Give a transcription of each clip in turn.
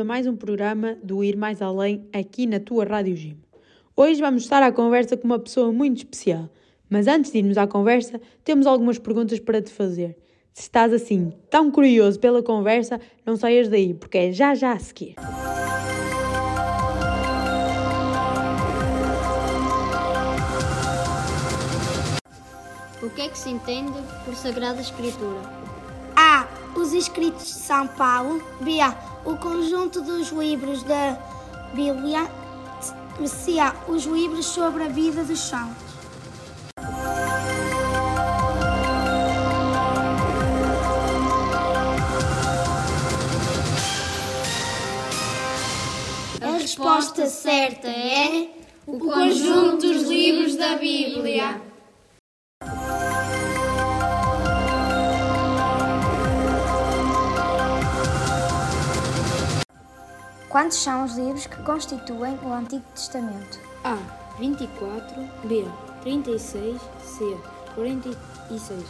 a mais um programa do Ir Mais Além aqui na tua Rádio Gym. Hoje vamos estar à conversa com uma pessoa muito especial, mas antes de irmos à conversa, temos algumas perguntas para te fazer. Se estás assim tão curioso pela conversa, não saias daí, porque é já já a seguir. O que é que se entende por Sagrada Escritura? A. Os escritos de São Paulo. B. O conjunto dos livros da Bíblia. C. Os livros sobre a vida dos santos. A resposta certa é o conjunto dos livros da Bíblia. Quantos são os livros que constituem o Antigo Testamento? A. 24 B. 36 C. 46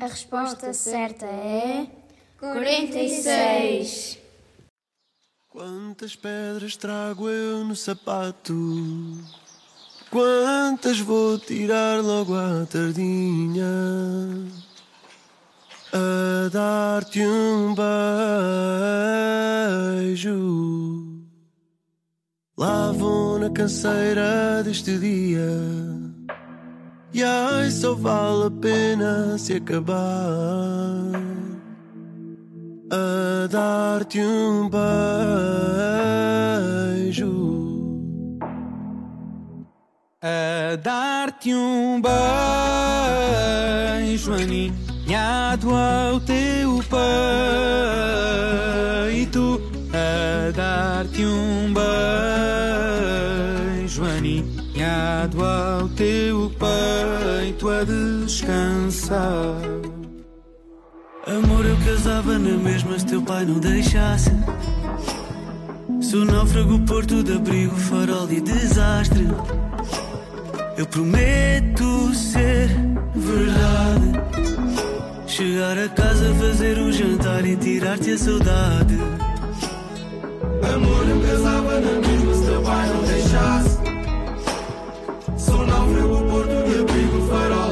A resposta certa é 46. Quantas pedras trago eu no sapato? Quantas vou tirar logo à tardinha? A dar-te um beijo. Lá vou na canseira deste dia. E ai, só vale a pena se acabar a dar-te um beijo. A dar-te um beijo aninhado ao teu peito. A dar-te um beijo aninhado ao teu peito a descansar. Amor, eu casava na mesma se teu pai não deixasse. Sou náufrago, porto de abrigo, farol e desastre. Eu prometo ser verdade. Chegar a casa, fazer um jantar e tirar-te a saudade. Amor, eu casava na mesma se teu pai não deixasse. Sou náufrago, porto de abrigo, farol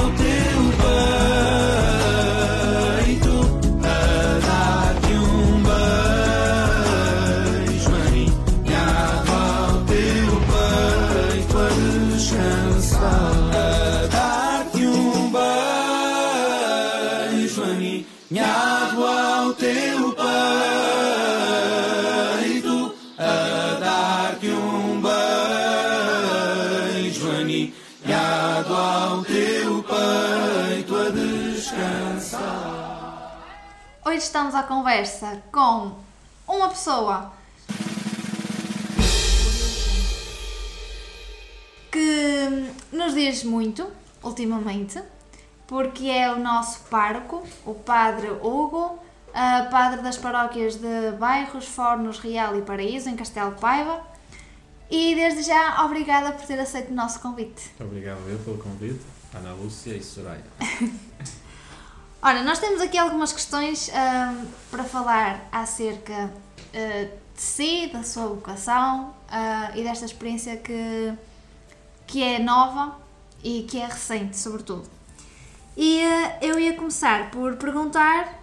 Hoje estamos à conversa com uma pessoa que nos diz muito ultimamente, porque é o nosso pároco, o Padre Hugo, padre das paróquias de Bairros, Fornos, Real e Paraíso, em Castelo Paiva. E desde já, obrigada por ter aceito o nosso convite. Obrigado eu pelo convite, Ana Lúcia e Soraya. Ora, nós temos aqui algumas questões ahm, para falar acerca ah, de si, da sua vocação ah, e desta experiência que, que é nova e que é recente, sobretudo. E ah, eu ia começar por perguntar,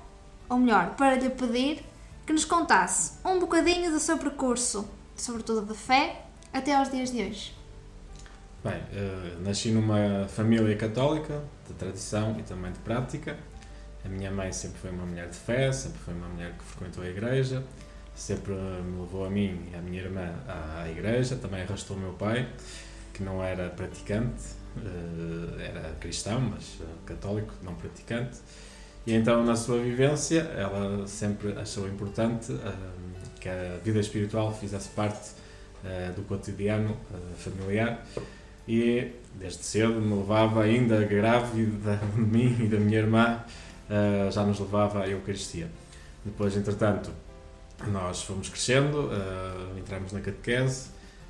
ou melhor, para lhe pedir que nos contasse um bocadinho do seu percurso, sobretudo de fé, até aos dias de hoje. Bem, nasci numa família católica, de tradição e também de prática. A minha mãe sempre foi uma mulher de fé, sempre foi uma mulher que frequentou a igreja, sempre me levou a mim e à minha irmã à igreja, também arrastou o meu pai, que não era praticante, eh, era cristão, mas eh, católico, não praticante. E então, na sua vivência, ela sempre achou importante eh, que a vida espiritual fizesse parte do cotidiano familiar e desde cedo me levava ainda grávida de mim e da minha irmã eh, já nos levava à Eucaristia. Depois entretanto nós fomos crescendo eh, entramos na catequese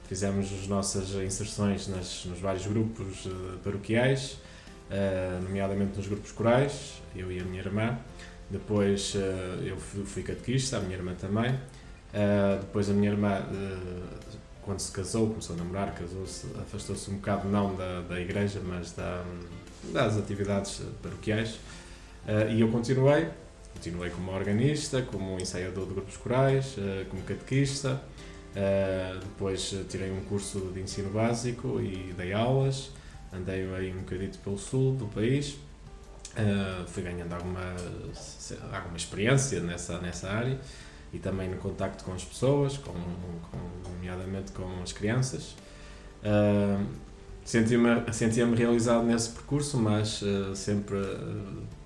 fizemos as nossas inserções nas, nos vários grupos eh, paroquiais eh, nomeadamente nos grupos corais eu e a minha irmã. Depois eu fui, catequista a minha irmã também. Uh, depois a minha irmã, uh, quando se casou, começou a namorar, casou-se, afastou-se um bocado não da, da igreja, mas da, das atividades paroquiais. Uh, e eu continuei, continuei como organista, como ensaiador de grupos corais, uh, como catequista. Uh, depois tirei um curso de ensino básico e dei aulas. Andei aí um bocadito pelo sul do país. Fui ganhando alguma, alguma experiência nessa, nessa área e também no contacto com as pessoas, com, com, nomeadamente com as crianças. Uh, Sentia-me sentia realizado nesse percurso, mas sempre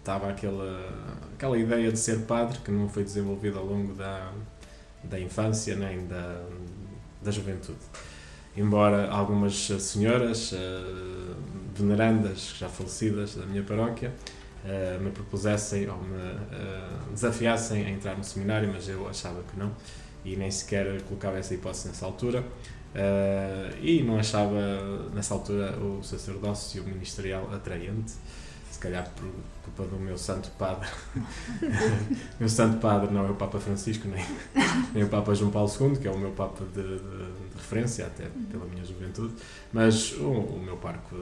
estava aquela, aquela ideia de ser padre que não foi desenvolvida ao longo da, da infância nem da, da juventude. Embora algumas senhoras uh, venerandas, já falecidas da minha paróquia, uh, me propusessem ou me uh, desafiassem a entrar no seminário, mas eu achava que não e nem sequer colocava essa hipótese nessa altura. Uh, e não achava nessa altura o sacerdócio ministerial atraente, se calhar por culpa do meu santo padre. meu santo padre não é o Papa Francisco, nem, nem o Papa João Paulo II, que é o meu Papa de, de, de referência, até pela minha juventude, mas o, o meu parco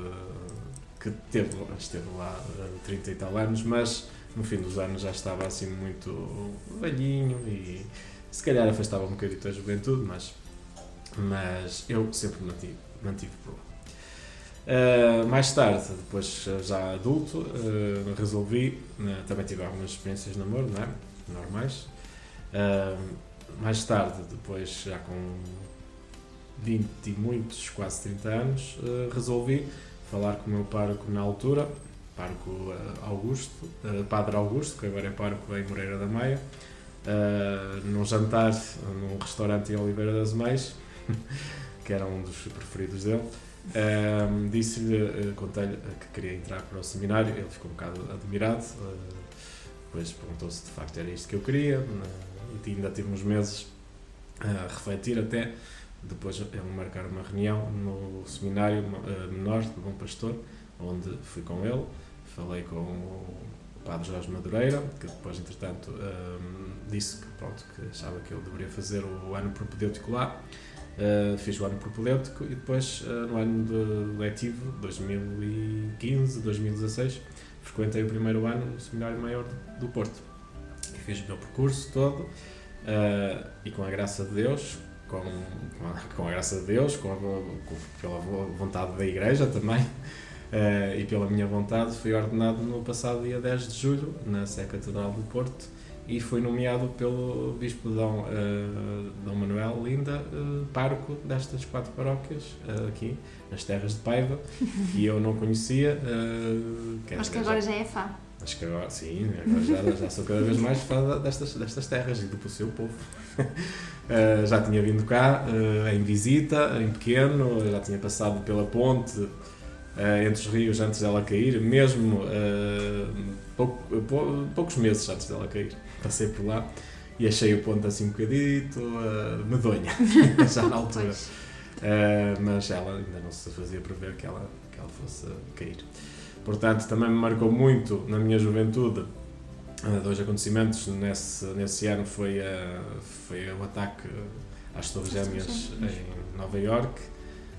que teve, esteve lá há 30 e tal anos, mas no fim dos anos já estava assim muito velhinho e se calhar afastava um bocadinho da juventude, mas, mas eu sempre mantive, mantive por lá. Uh, mais tarde, depois já adulto, uh, resolvi, uh, também tive algumas experiências de namoro, não é? normais. mais tarde, depois já com 20 e muitos, quase 30 anos, resolvi falar com o meu pároco na altura, pároco Augusto, Padre Augusto, que agora é pároco em Moreira da Maia, num jantar num restaurante em Oliveira das Meias, que era um dos preferidos dele. Uh, Disse-lhe, uh, contei-lhe que queria entrar para o seminário, ele ficou um bocado admirado, uh, depois perguntou se de facto era isto que eu queria, e ainda tive uns meses a refletir até, depois ele marcar uma reunião no seminário menor de Bom Pastor, onde fui com ele, falei com o Padre Jorge Madureira, que depois, entretanto, um, disse que, pronto, que achava que eu deveria fazer o ano propedêutico lá. Uh, fiz o ano propedêutico e depois, uh, no ano de letivo, 2015-2016, frequentei o primeiro ano no Seminário Maior do Porto. E fiz o meu percurso todo uh, e, com a graça de Deus, com, com, a, com a graça de Deus, com, a, com pela vontade da Igreja também, e pela minha vontade fui ordenado no passado dia 10 de julho na Sé Catedral do Porto e fui nomeado pelo Bispo Dom, uh, Dom Manuel Linda uh, pároco destas quatro paróquias aqui nas terras de Paiva e eu não conhecia mas que agora já, já é fã acho que agora sim agora já, já sou cada vez mais fã destas, destas terras e do seu povo já tinha vindo cá em visita em pequeno já tinha passado pela ponte uh, entre os rios antes dela cair, mesmo uh, pouco, pou, poucos meses antes dela cair. Passei por lá e achei o ponto assim um bocadito uh, medonha, já na altura. Uh, mas ela ainda não se fazia prever que ela, que ela fosse cair. Portanto, também me marcou muito na minha juventude uh, dois acontecimentos. Nesse, nesse ano foi, uh, foi o ataque às Torres Gêmeas em Nova York,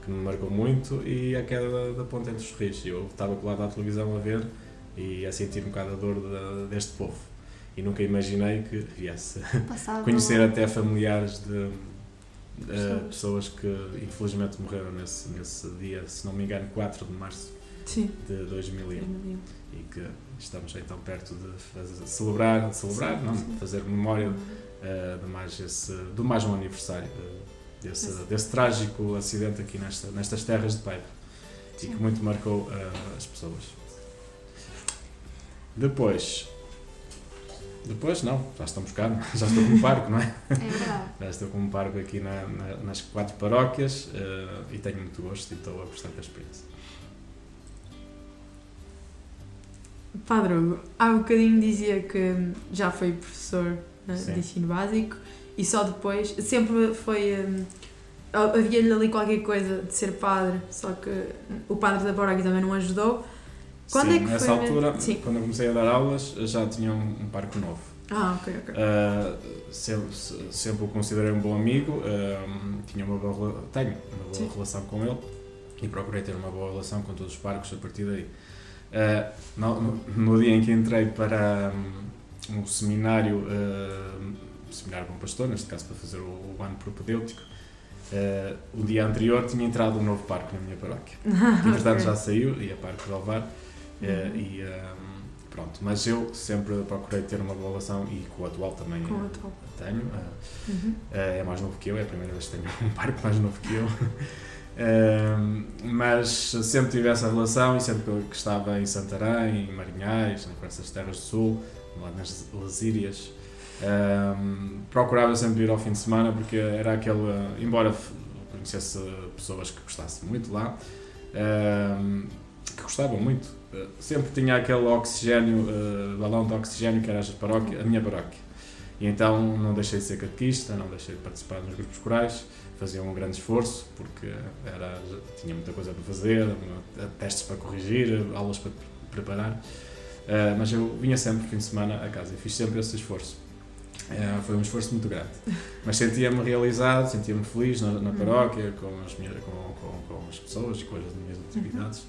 que me marcou muito, e a queda da ponte entre os rios. Eu estava colado à televisão a ver e a sentir um bocado a dor da- deste povo. E nunca imaginei que viesse Passava conhecer até familiares de, de Pessoas. que infelizmente morreram nesse, nesse dia, se não me engano, 4 de março Sim. de 2001 e que estamos aí tão perto de fazer- celebrar, de celebrar, Sim, não, sim. fazer memória eh, de mais esse, do mais um aniversário eh, desse, Esse. desse trágico acidente aqui nesta, nestas terras de Paiva e que muito marcou eh, as pessoas. Depois, depois não, já estamos cá, já estou com o parque, não é? É verdade. Já estou com um parque aqui na- na- nas quatro paróquias eh, e tenho muito gosto e estou a gostar da experiência. Padre Hugo, há bocadinho dizia que já foi professor né, Sim. de ensino básico e só depois, sempre foi. hum, Havia-lhe ali qualquer coisa de ser padre, só que o padre da paróquia também não ajudou. Quando Sim, é que nessa foi altura? Sim. quando eu comecei a dar aulas, já tinha um, um parque novo. Ah, ok, ok. Uh, sempre, sempre o considerei um bom amigo, um, tinha uma boa, tenho uma boa Sim. relação com ele e procurei ter uma boa relação com todos os parques a partir daí. Uh, no, no- dia em que entrei para um, um seminário, uh, um seminário com pastor, neste caso para fazer o, o ano propedêutico, uh, o dia anterior tinha entrado um novo parque na minha paróquia. que entretanto Ok. já saiu, e a Parque do Alvar, Uhum. e ehm, pronto. Mas eu sempre procurei ter uma boa relação e com o atual também Com o eh, atual. tenho. eh, Uhum. eh, é mais novo que eu, é a primeira vez que tenho um parque mais novo que eu. Ehm, mas sempre tive essa relação e sempre que estava em Santarém, em Marinhais, por essas terras do sul, lá nas Lasírias, ehm, procurava sempre ir ao fim de semana porque era aquele, eh, embora conhecesse pessoas que gostassem muito lá, que gostavam muito, eh, sempre tinha aquele oxigênio, eh, balão de oxigênio que era a, paróquia, a minha paróquia. E então não deixei de ser catequista, não deixei de participar nos grupos corais, fazia um grande esforço porque era, tinha muita coisa para fazer, testes para corrigir, aulas para preparar, Eh, mas eu vinha sempre fim de semana a casa e fiz sempre esse esforço. Eh, foi um esforço muito grande, mas sentia-me realizado, sentia-me feliz na, na Uhum. paróquia, com as, minhas, com, com, com as pessoas com as minhas atividades.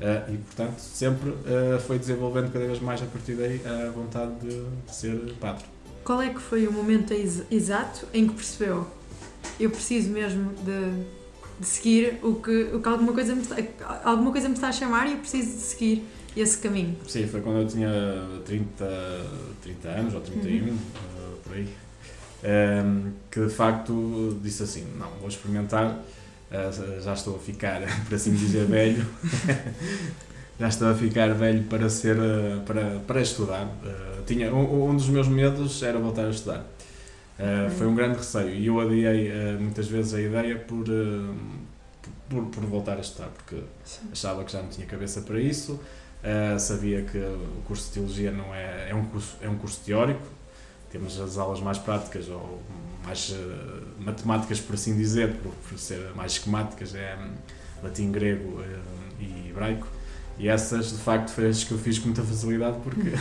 Eh, e portanto sempre eh, foi desenvolvendo cada vez mais a partir daí a vontade de, ser padre. Qual é que foi o momento ex- exato em que percebeu eu preciso mesmo de, de seguir o que, o que alguma, coisa me alguma coisa me está a chamar e eu preciso de seguir esse caminho? Sim, foi quando eu tinha 30, 30 anos ou 31, Uhum. eh, por aí, ehm, que de facto disse assim: não, vou experimentar, eh, já estou a ficar, por assim dizer, velho, já estou a ficar velho para ser, eh, para, para estudar. Eh, tinha, um, um dos meus medos era voltar a estudar. Eh, Foi um grande receio e eu adiei muitas vezes a ideia por, por, por voltar a estudar, porque achava que já não tinha cabeça para isso. Sabia que o curso de Teologia não é, é, um curso, é um curso teórico, temos as aulas mais práticas ou mais uh, matemáticas, por assim dizer, por, por ser mais esquemáticas, é hum, latim, grego uh, e hebraico. E essas, de facto, foi as que eu fiz com muita facilidade porque,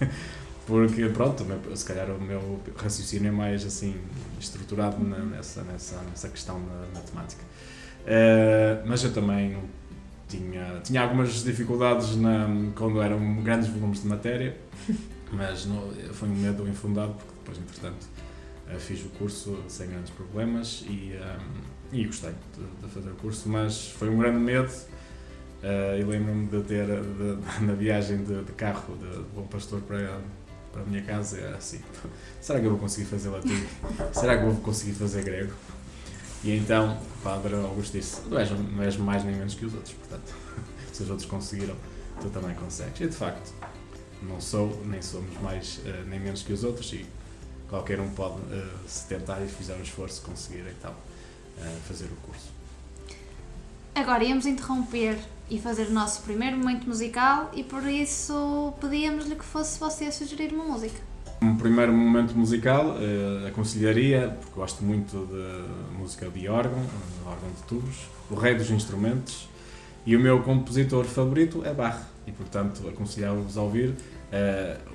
porque pronto, se calhar o meu raciocínio é mais assim estruturado na- nessa, nessa, nessa questão da matemática. Uh, mas eu também tinha, tinha algumas dificuldades na, quando eram grandes volumes de matéria, mas não, foi um medo infundado, porque depois, entretanto, fiz o curso sem grandes problemas e, ehm, e gostei de, de fazer o curso, mas foi um grande medo. eh, e lembro-me de ter, de- na viagem de, de carro de, de Bom Pastor para, para a minha casa, era assim: será que eu vou conseguir fazer latim? Será que eu vou conseguir fazer grego? E então o padre Augusto disse: não és, não és mais nem menos que os outros, portanto, se os outros conseguiram, tu também consegues. E de facto, não sou, nem somos mais eh, nem menos que os outros, e qualquer um pode, eh, se tentar e fizer um esforço, conseguir então eh, fazer o curso. Agora íamos interromper e fazer o nosso primeiro momento musical e por isso pedíamos-lhe que fosse você a sugerir uma música. Um primeiro momento musical, eh, aconselharia, porque gosto muito de música de órgão, de órgão de tubos, o rei dos instrumentos, e o meu compositor favorito é Bach, e portanto aconselhava-vos a ouvir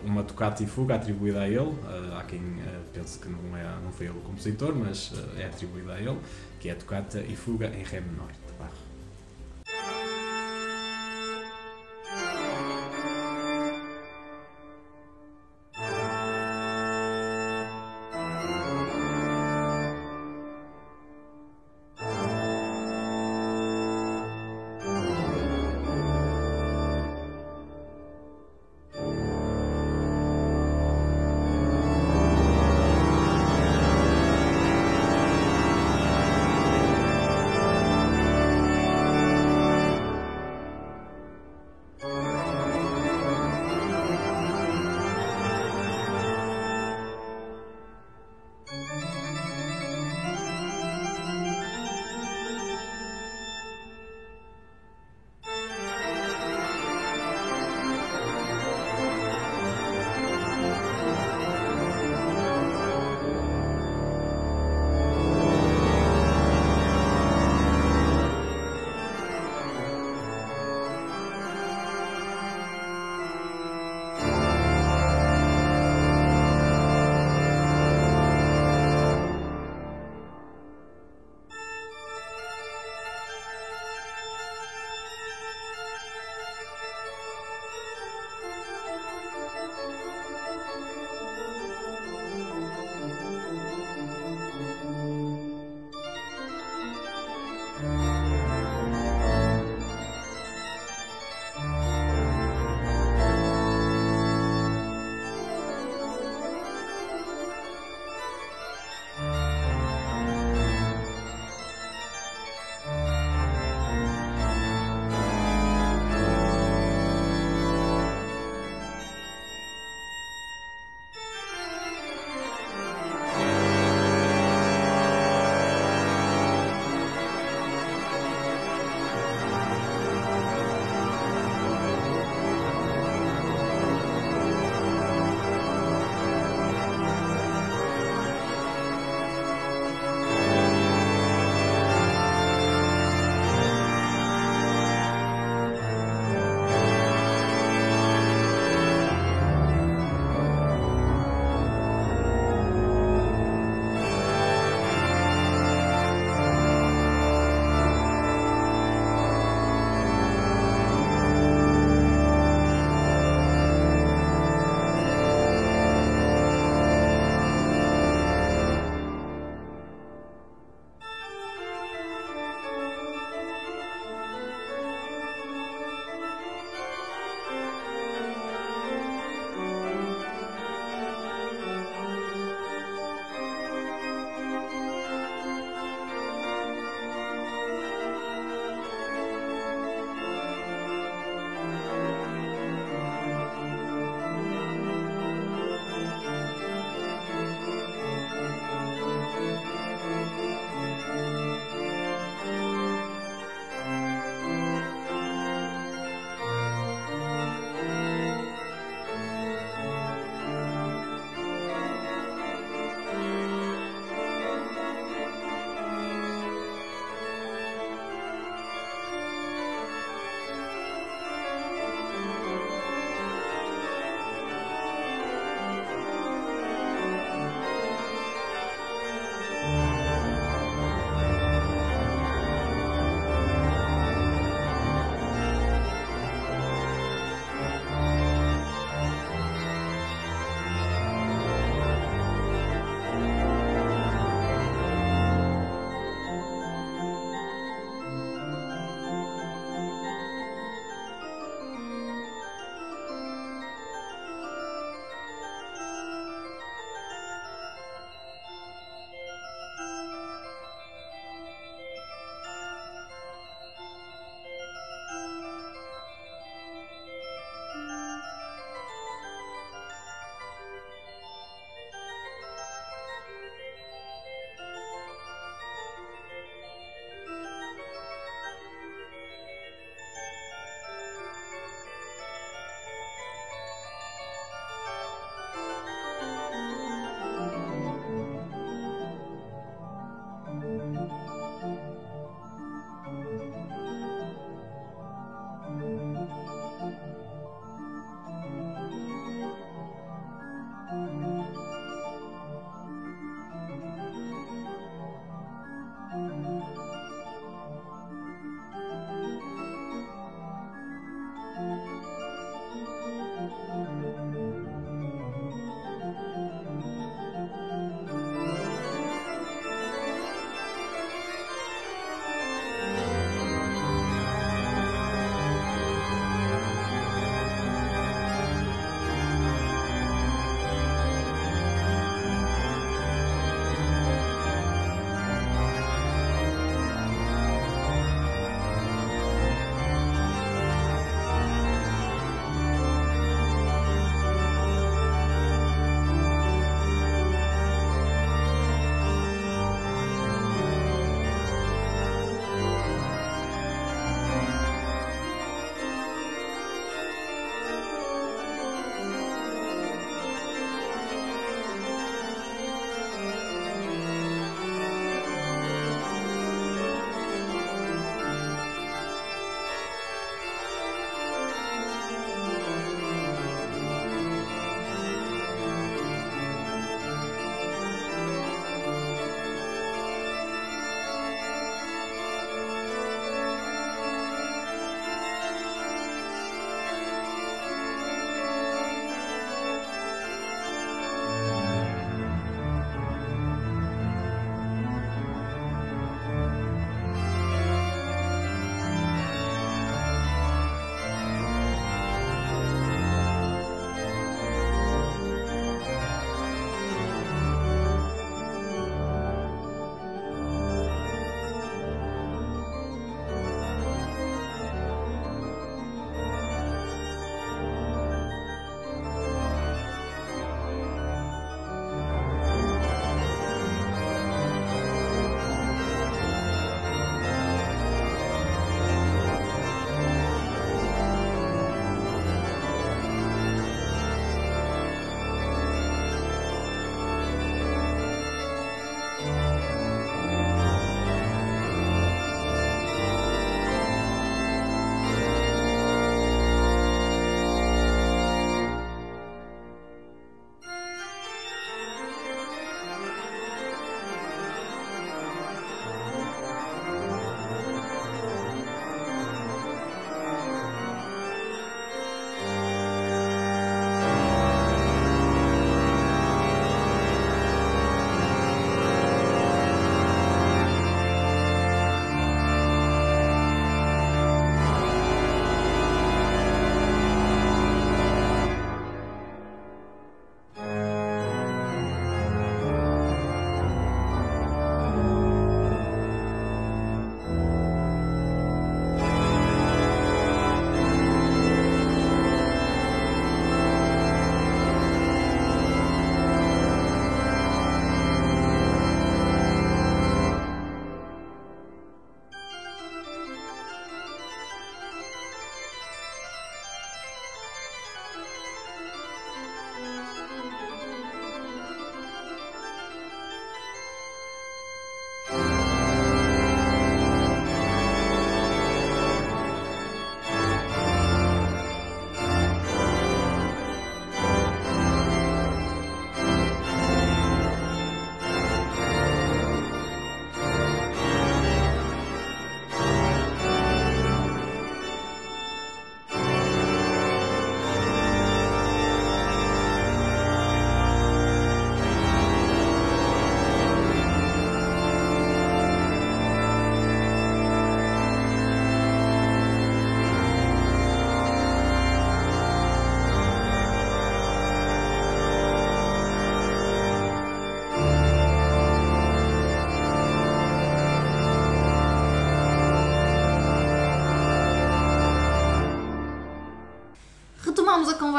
uma tocata e fuga atribuída a ele, eh, há quem eh, pense que não, é, não foi ele o compositor, mas eh, é atribuída a ele, que é a tocata e fuga em ré menor, de Bach.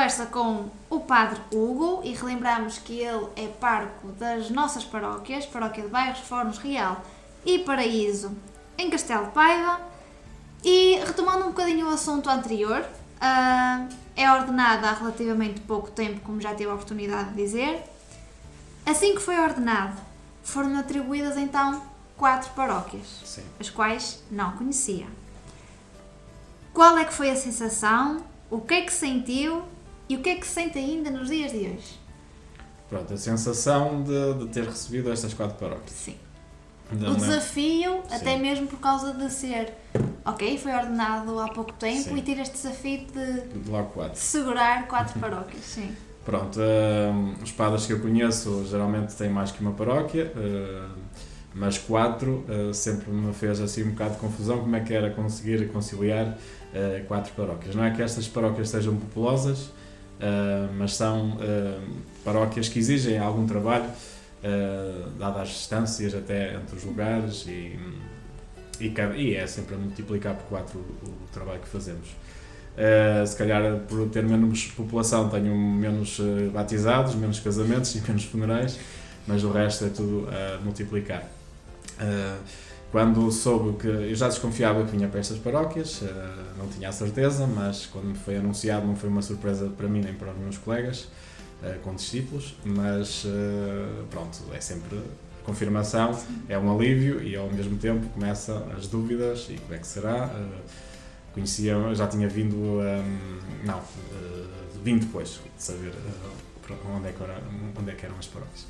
Conversa com o Padre Hugo e relembramos que ele é parco das nossas paróquias, Paróquia de Bairros, Fornos Real e Paraíso, em Castelo de Paiva. E retomando um bocadinho o assunto anterior, ah, é ordenada há relativamente pouco tempo, como já tive a oportunidade de dizer. Assim que foi ordenado, foram atribuídas então quatro paróquias, Sim. as quais não conhecia. Qual é que foi a sensação? O que é que sentiu? E o que é que sente ainda nos dias de hoje? Pronto, a sensação de, de ter recebido estas quatro paróquias. Sim. O lembro- desafio, até Sim. mesmo por causa de ser, ok, foi ordenado há pouco tempo Sim. e ter este desafio de de logo quatro. segurar quatro paróquias, sim. Pronto, hum, os padres que eu conheço geralmente têm mais que uma paróquia, hum, mas quatro hum, sempre me fez assim um bocado de confusão como é que era conseguir conciliar quatro paróquias. Não é que estas paróquias sejam populosas, mas são hum, paróquias que exigem algum trabalho, hum, dadas as distâncias até entre os lugares e, e, cada- e é sempre a multiplicar por quatro o, o trabalho que fazemos. Uh, se calhar por ter menos população tenho menos uh, batizados, menos casamentos e menos funerais, mas o resto é tudo a multiplicar. Uh, quando soube que eu já desconfiava que vinha para estas paróquias, uh, não tinha a certeza, mas quando me foi anunciado não foi uma surpresa para mim nem para os meus colegas uh, com discípulos, mas uh, pronto, é sempre confirmação, é um alívio e ao mesmo tempo começam as dúvidas e como é que será. Conhecia, já tinha vindo, hum, não, vim depois de saber é onde é que eram as paróquias.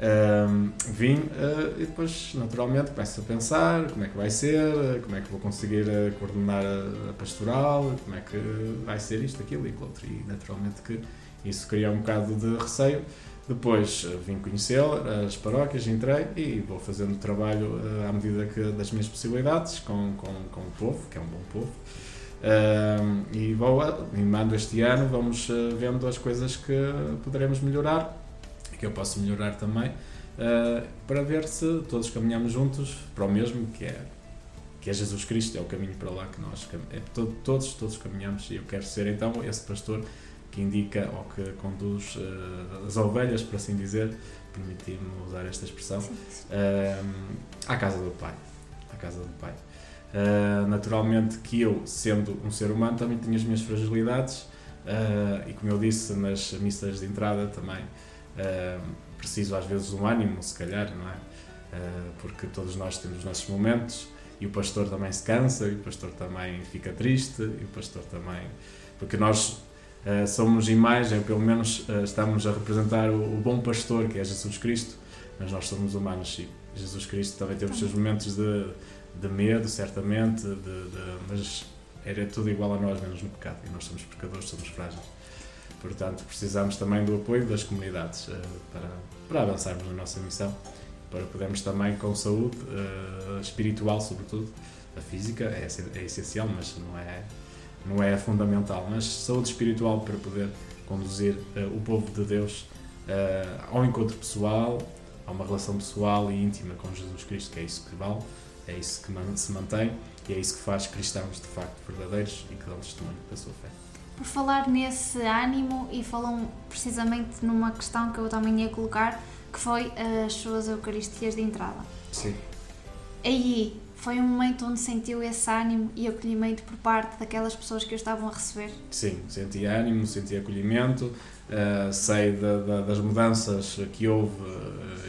Um, vim uh, e depois, naturalmente, começo a pensar como é que vai ser, como é que vou conseguir uh, coordenar a, pastoral, como é que vai ser isto, aquilo e aquilo outro. E naturalmente que isso cria um bocado de receio. Depois uh, vim conhecer as paróquias, entrei e vou fazendo trabalho à medida que, das minhas possibilidades com, com, com o povo, que é um bom povo. E vou, animando este ano, vamos vendo as coisas que poderemos melhorar que eu posso melhorar também, uh, para ver se todos caminhamos juntos para o mesmo, que é, que é Jesus Cristo, é o caminho para lá que nós é, to- todos, todos caminhamos e eu quero ser então esse pastor que indica ou que conduz uh, as ovelhas, por assim dizer, permitir-me usar esta expressão, um, à casa do Pai. À casa do Pai. Uh, naturalmente que eu, sendo um ser humano, também tenho as minhas fragilidades uh, e como eu disse nas missas de entrada também uh, preciso às vezes um ânimo, se calhar, não é? Uh, porque todos nós temos os nossos momentos e o pastor também se cansa, e o pastor também fica triste, e o pastor também... Porque nós uh, somos imagem, pelo menos uh, estamos a representar o, o bom pastor, que é Jesus Cristo, mas nós somos humanos e Jesus Cristo também teve os seus momentos de de medo, certamente, de, de- mas era tudo igual a nós, menos no pecado. E nós somos pecadores, somos frágeis. Portanto, precisamos também do apoio das comunidades eh, para, para avançarmos na nossa missão, para podermos também, com saúde eh, espiritual, sobretudo, a física é, é essencial, mas não é, não é fundamental. Mas saúde espiritual para poder conduzir eh, o povo de Deus ao encontro pessoal, a uma relação pessoal e íntima com Jesus Cristo, que é isso que vale, é isso que se mantém e é isso que faz cristãos de facto verdadeiros e que dão testemunho da sua fé. Por falar nesse ânimo e falam precisamente numa questão que eu também ia colocar, que foi as suas Eucaristias de entrada. Sim. Aí foi um momento onde sentiu esse ânimo e acolhimento por parte daquelas pessoas que o estavam a receber. Sim, senti ânimo, senti acolhimento, eh, sei da- da- das mudanças que houve eh,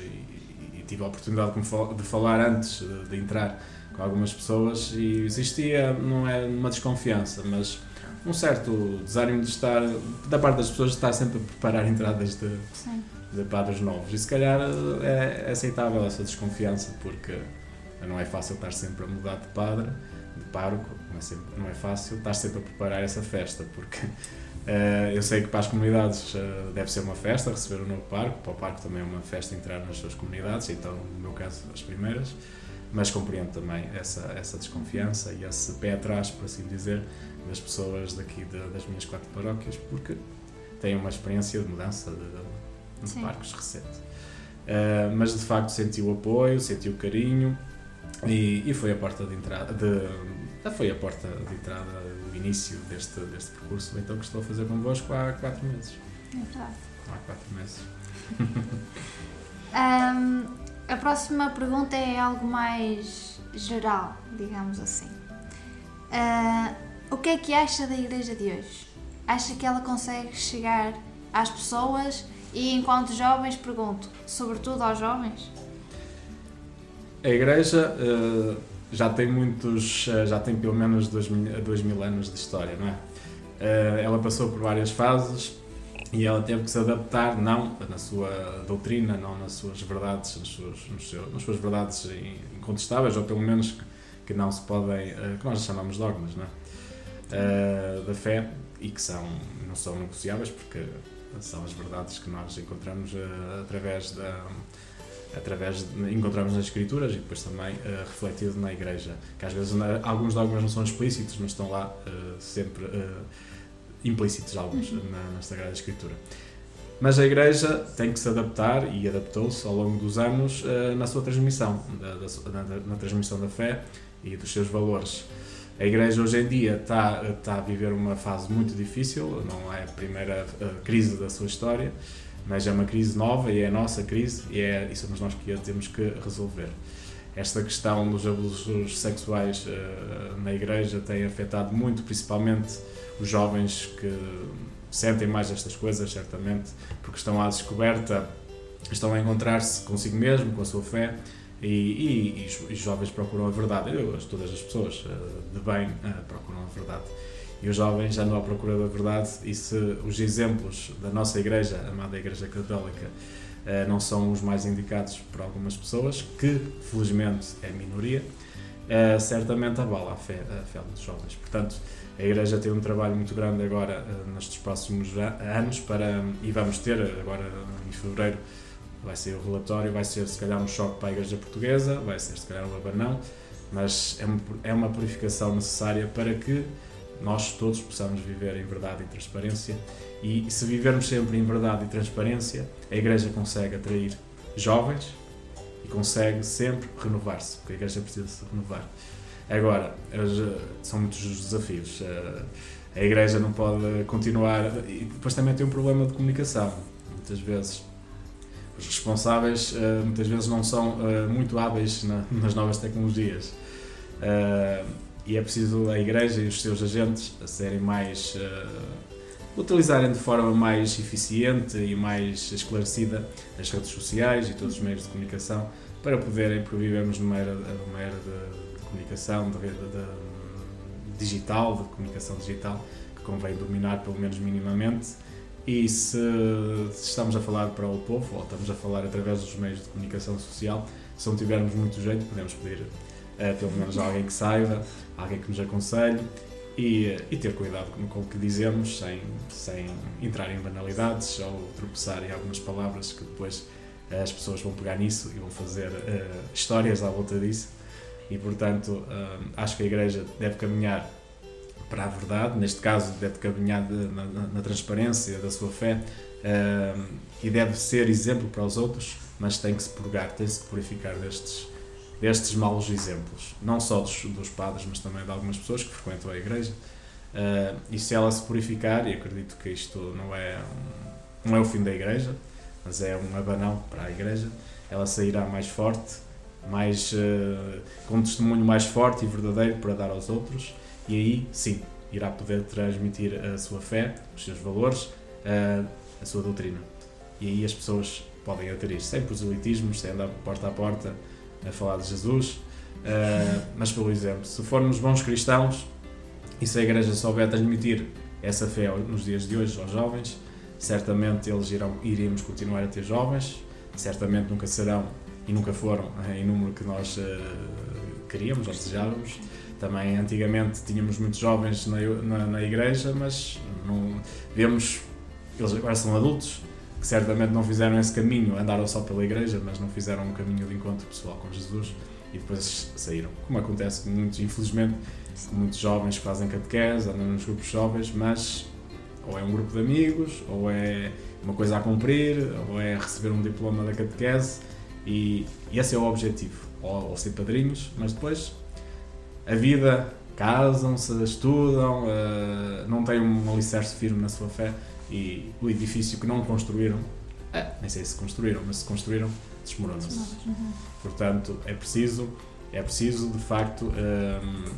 e, e tive a oportunidade de falar antes de, de entrar com algumas pessoas e existia, não é uma desconfiança, mas um certo desânimo de estar, da parte das pessoas, de estar sempre a preparar entradas de, Sim. de padres novos. E se calhar é aceitável essa desconfiança, porque não é fácil estar sempre a mudar de padre, de pároco, não é, sempre, não é fácil estar sempre a preparar essa festa, porque eh, eu sei que para as comunidades eh, deve ser uma festa receber o novo parco, para o parco também é uma festa entrar nas suas comunidades, então no meu caso as primeiras, mas compreendo também essa, essa desconfiança e esse pé atrás, por assim dizer, das pessoas daqui de- das minhas quatro paróquias, porque têm uma experiência de mudança de, de Sim. parcos recente. Uh, mas de facto senti o apoio, senti o carinho e, e foi a porta de entrada, de, foi a porta de entrada, o início deste, deste percurso, então que estou a fazer convosco há quatro meses. É verdade. Há quatro meses. Ahm, a próxima pergunta é algo mais geral, digamos assim. Ah, o que é que acha da igreja de hoje? Acha que ela consegue chegar às pessoas? E enquanto jovens, pergunto, sobretudo aos jovens? A igreja eh, já tem muitos, eh, já tem pelo menos dois dois mil anos de história, não é? Eh, ela passou por várias fases e ela teve que se adaptar, não na sua doutrina, não nas suas verdades, nas suas, nos seu- nas suas verdades incontestáveis, ou pelo menos que, que não se podem, que nós chamamos dogmas, não é? Eh, da fé e que são, não são negociáveis porque são as verdades que nós encontramos eh, através da através de, encontramos nas escrituras e depois também eh, refletido na igreja que às vezes na- alguns dogmas não são explícitos mas estão lá eh, sempre eh, implícitos alguns na, na Sagrada Escritura. Mas a igreja tem que se adaptar e adaptou-se ao longo dos anos na sua transmissão da- da na, na transmissão da fé e dos seus valores a igreja hoje em dia está, está a viver uma fase muito difícil, não é a primeira eh, crise da sua história, mas é uma crise nova e é a nossa crise e, é, e somos nós que a temos que resolver. Esta questão dos abusos sexuais eh, na igreja tem afetado muito, principalmente os jovens que sentem mais estas coisas, certamente, porque estão à descoberta, estão a encontrar-se consigo mesmo, com a sua fé, e, e, e os- jovens procuram a verdade. Eu, as- todas as pessoas eh, de bem eh, procuram a verdade. E os jovens andam à procura da verdade, e se os exemplos da nossa Igreja, amada Igreja Católica, eh, não são os mais indicados por algumas pessoas, que felizmente é minoria, certamente abala a fé, a fé dos jovens. Portanto, a Igreja tem um trabalho muito grande agora nestes próximos anos para, e vamos ter agora em fevereiro vai ser o relatório, vai ser se calhar um choque para a Igreja Portuguesa, vai ser se calhar um abanão, mas é uma, é uma purificação necessária para que nós todos possamos viver em verdade e transparência e se vivermos sempre em verdade e transparência, a Igreja consegue atrair jovens e consegue sempre renovar-se, porque a Igreja precisa se renovar. Agora, são muitos os desafios. A Igreja não pode continuar. E depois também tem um problema de comunicação. Muitas vezes os responsáveis eh, muitas vezes não são eh, muito hábeis na- nas novas tecnologias. Eh, e é preciso a Igreja e os seus agentes serem mais. utilizarem de forma mais eficiente e mais esclarecida as redes sociais e todos os meios de comunicação para poderem, porque vivemos numa era, numa era de, de comunicação, de, rede- de- digital, de comunicação digital, que convém dominar pelo menos minimamente. E se, se estamos a falar para o povo, ou estamos a falar através dos meios de comunicação social, se não tivermos muito jeito, podemos pedir eh, pelo menos alguém que saiba, alguém que nos aconselhe e, e ter cuidado com, com o que dizemos, sem, sem entrar em banalidades ou tropeçar em algumas palavras que depois eh, as pessoas vão pegar nisso e vão fazer eh, histórias à volta disso. E portanto, eh, acho que a Igreja deve caminhar para a verdade, neste caso, deve caminhar de- na, na- transparência da sua fé eh, e deve ser exemplo para os outros, mas tem que se purgar, tem -se que purificar destes, destes maus exemplos, não só dos, dos padres, mas também de algumas pessoas que frequentam a igreja. Eh, e se ela se purificar, e acredito que isto não é, um- não é o fim da igreja, mas é um abanão para a igreja, ela sairá mais forte, mais, eh, com um testemunho mais forte e verdadeiro para dar aos outros, e aí sim irá poder transmitir a sua fé, os seus valores, eh, a sua doutrina. E aí as pessoas podem aderir, sem proselitismos, sem andar porta a porta a falar de Jesus, eh, mas pelo exemplo. Se formos bons cristãos e se a Igreja souber transmitir essa fé nos dias de hoje aos jovens, certamente eles irão, iríamos continuar a ter jovens, certamente nunca serão e nunca foram em número que nós eh, queríamos ou desejávamos. Também antigamente tínhamos muitos jovens na, na, na igreja, mas não, vemos, eles agora são adultos, que certamente não fizeram esse caminho, andaram só pela igreja, mas não fizeram um caminho de encontro pessoal com Jesus. E depois saíram. Como acontece com muitos, infelizmente, com muitos jovens que fazem catequese, andam nos grupos jovens, mas ou é um grupo de amigos, ou é uma coisa a cumprir, ou é receber um diploma da catequese. E, e esse é o objetivo, ou, ou ser padrinhos, mas depois a vida casam-se, estudam, uh, não têm um alicerce firme na sua fé e o edifício que não construíram, é, nem sei se construíram, mas se construíram, desmorona-se. Portanto, é preciso, é preciso de facto um,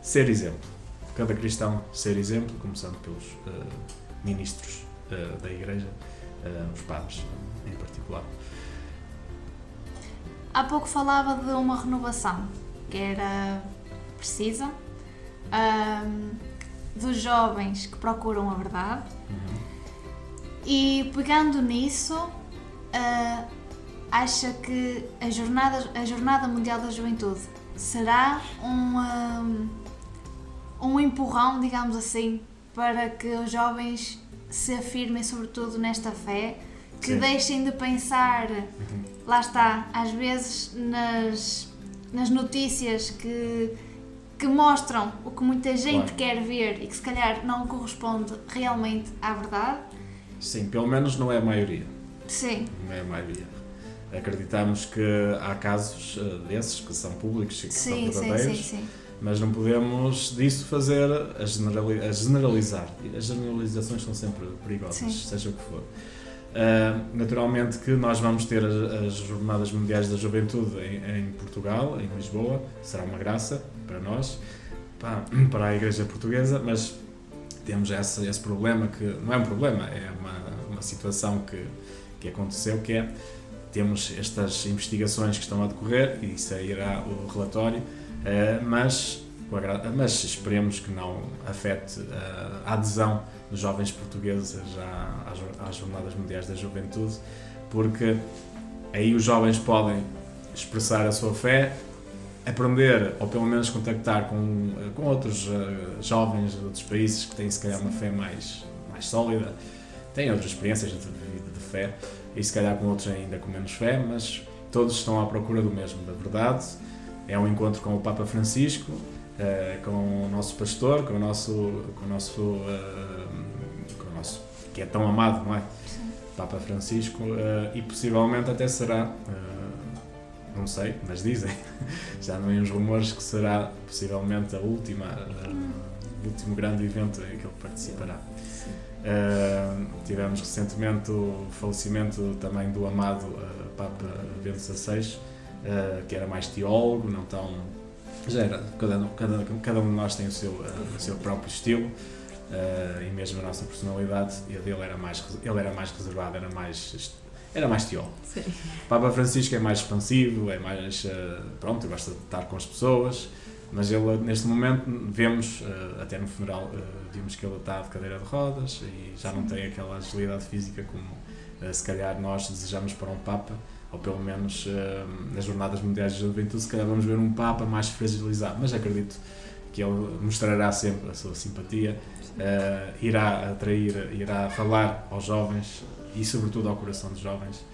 ser exemplo. Cada cristão ser exemplo, começando pelos uh, ministros uh, da Igreja, os padres em particular. Há pouco falava de uma renovação era precisa, um, dos jovens que procuram a verdade. E pegando nisso, uh, acha que a jornada, a jornada Mundial da Juventude será um, um empurrão, digamos assim, para que os jovens se afirmem sobretudo nesta fé, que Sim. deixem de pensar, lá está, às vezes nas, nas notícias que, que mostram o que muita gente Claro. quer ver e que se calhar não corresponde realmente à verdade. Sim, pelo menos não é a maioria. Sim, Não é a maioria. Acreditamos que há casos uh, desses que são públicos e que sim, são sim, verdadeiros, sim, sim. mas não podemos disso fazer a, generali a generalizar. As generalizações são sempre perigosas, Sim. seja o que for. Uh, naturalmente que nós vamos ter as, as Jornadas Mundiais da Juventude em, em Portugal, em Lisboa, será uma graça para nós, para, para a Igreja Portuguesa, mas temos esse, esse problema que não é um problema, é uma, uma situação que, que aconteceu que é temos estas investigações que estão a decorrer e sairá o relatório, eh, mas, mas esperemos que não afete a adesão dos jovens portugueses às, jor- às Jornadas Mundiais da Juventude, porque aí os jovens podem expressar a sua fé, aprender ou pelo menos contactar com, com outros eh, jovens de outros países que têm se calhar uma fé mais, mais sólida, têm outras experiências de vida de fé e se calhar com outros ainda com menos fé, mas todos estão à procura do mesmo, da verdade. É um encontro com o Papa Francisco, eh, com o nosso pastor, com o nosso, com o nosso, eh, com o nosso que é tão amado, não é? Papa Francisco, eh, e possivelmente até será, não sei, mas dizem, já não uns rumores que será possivelmente a última, eh, o último grande evento em que ele participará. Uh, tivemos recentemente o falecimento também do amado uh, Papa Bento XVI, uh, que era mais teólogo, não tão. Já era, cada, cada, cada um de nós tem o seu, uh, o seu próprio estilo uh, e mesmo a nossa personalidade, e a dele era mais, ele era mais reservado, era mais, era mais teólogo. Sim. Papa Francisco é mais expansivo, é mais. uh, pronto, gosta de estar com as pessoas, mas ele, neste momento, vemos, uh, até no funeral, uh, vimos que ele está de cadeira de rodas e já não tem aquela agilidade física como se calhar nós desejamos para um Papa, ou pelo menos uh, nas Jornadas Mundiais de Juventude, se calhar vamos ver um Papa mais fragilizado, mas acredito que ele mostrará sempre a sua simpatia, uh, irá atrair, irá falar aos jovens e, sobretudo, ao coração dos jovens.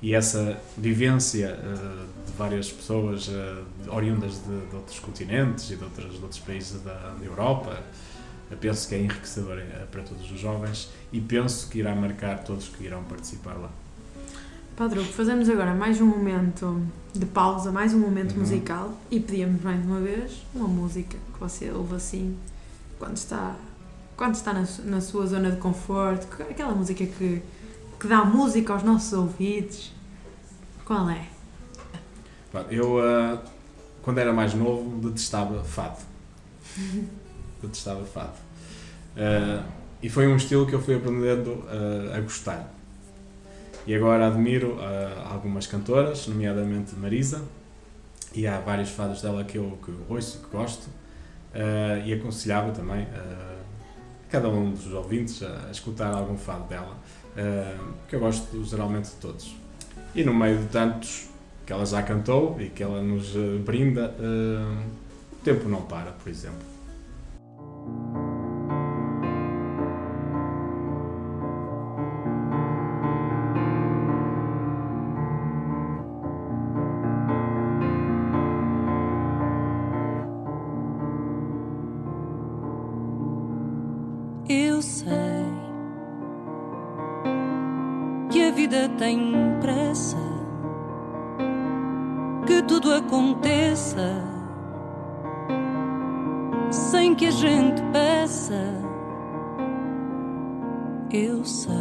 E essa vivência uh, de várias pessoas oriundas de, de, outros continentes e de, outros, de outros países da, da Europa, eu penso que é enriquecedor uh, para todos os jovens e penso que irá marcar todos que irão participar lá. Padre, Hugo, fazemos agora mais um momento de pausa, mais um momento Uhum. musical e pedimos mais uma vez uma música que você ouve assim quando está, quando está na, na sua zona de conforto, que- aquela música que, que dá música aos nossos ouvidos. Qual é? Eu, uh, quando era mais novo, detestava fado. detestava fado. Uh, e foi um estilo que eu fui aprendendo uh, a gostar. E agora admiro uh, algumas cantoras, nomeadamente Marisa, e há vários fados dela que eu, que eu ouço que gosto, uh, e aconselhava também uh, cada um dos ouvintes a, a escutar algum fado dela, uh, que eu gosto geralmente de todos. E no meio de tantos que ela já cantou e que ela nos brinda, o tempo não para, por exemplo. Eu sei que a vida tem pressa, que tudo aconteça sem que a gente peça. Eu sei.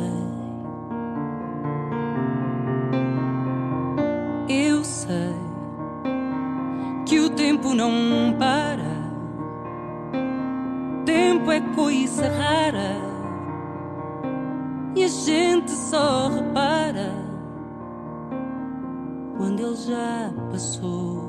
Eu sei que o tempo não para. É coisa rara e a gente só repara quando ele já passou.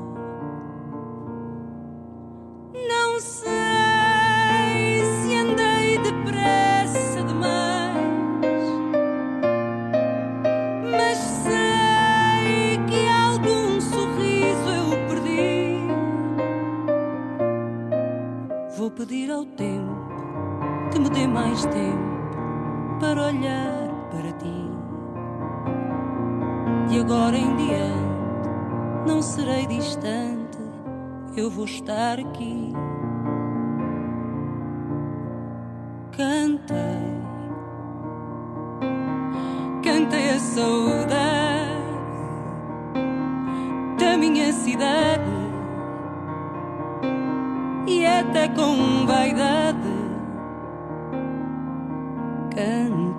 Até com vaidade cantei.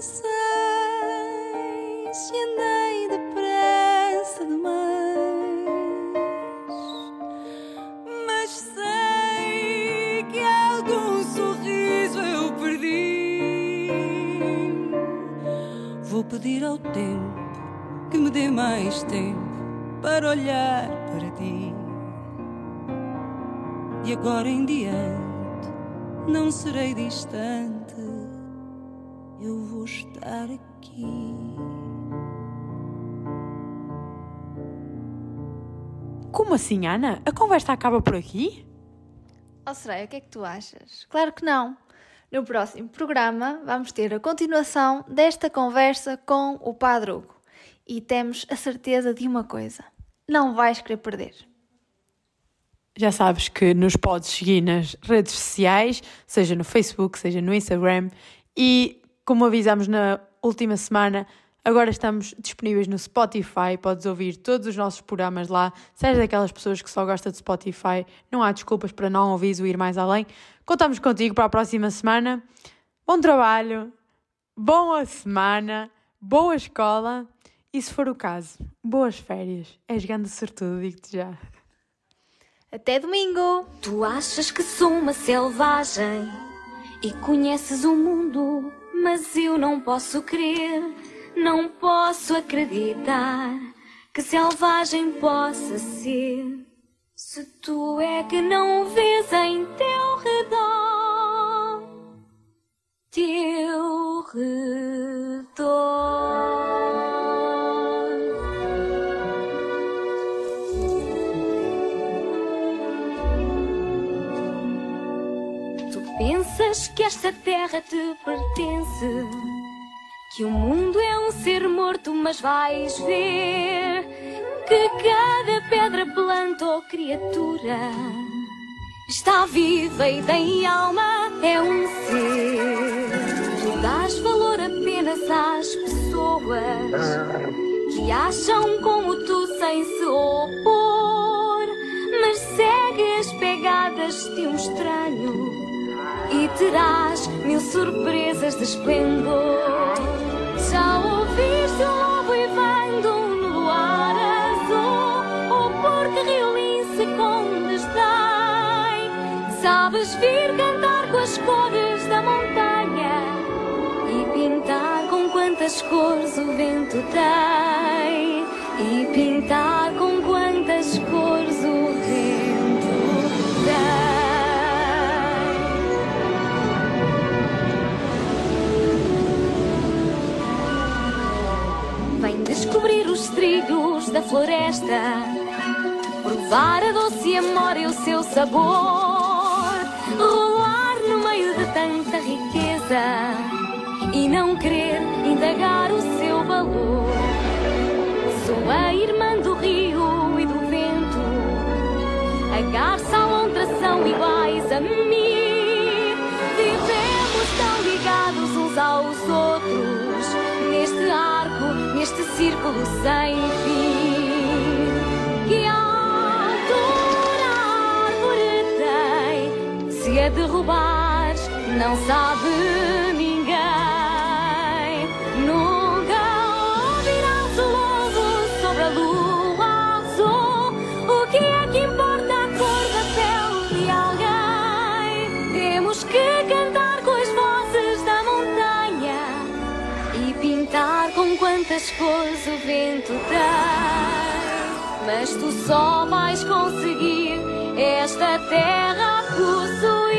Não sei se andei depressa demais, mas sei que algum sorriso eu perdi. Vou pedir ao tempo que me dê mais tempo para olhar para ti. De agora em diante não serei distante Como assim, Ana? A conversa acaba por aqui? Oh, Soraya, o que é que tu achas? Claro que não. No próximo programa vamos ter a continuação desta conversa com o Padre Hugo. E temos a certeza de uma coisa: não vais querer perder. Já sabes que nos podes seguir nas redes sociais, seja no Facebook, seja no Instagram. E como avisámos na última semana, agora estamos disponíveis no Spotify. Podes ouvir todos os nossos programas lá. Se és daquelas pessoas que só gosta de Spotify, não há desculpas para não ouvir o Ir Mais Além. Contamos contigo para a próxima semana. Bom trabalho, boa semana, boa escola e, se for o caso, boas férias. És grande sortudo, digo-te já. Até domingo! Tu achas que sou uma selvagem e conheces o mundo, mas eu não posso crer, não posso acreditar que selvagem possa ser. Se tu é que não vês em teu redor, teu redor. Tu pensas que esta terra te pertence, que o mundo é um ser morto, mas vais ver que cada pedra, planta ou criatura está viva e tem alma, é um ser. Tu dás valor apenas às pessoas que acham como tu sem se opor, mas segue as pegadas de um estranho e terás mil surpresas de esplendor. Sabes vir cantar com as cores da montanha e pintar com quantas cores o vento tem. E pintar os trilhos da floresta, provar a doce amor e o seu sabor, rolar no meio de tanta riqueza. E não querer indagar o seu valor. Sou a irmã do rio e do vento, a garça a lontra são iguais a mim. Vivemos tão ligados uns aos outros, neste círculo sem fim. Que altura a árvore tem, se a derrubares, não sabe quantas cores o vento tem. Mas tu só vais conseguir esta terra possuir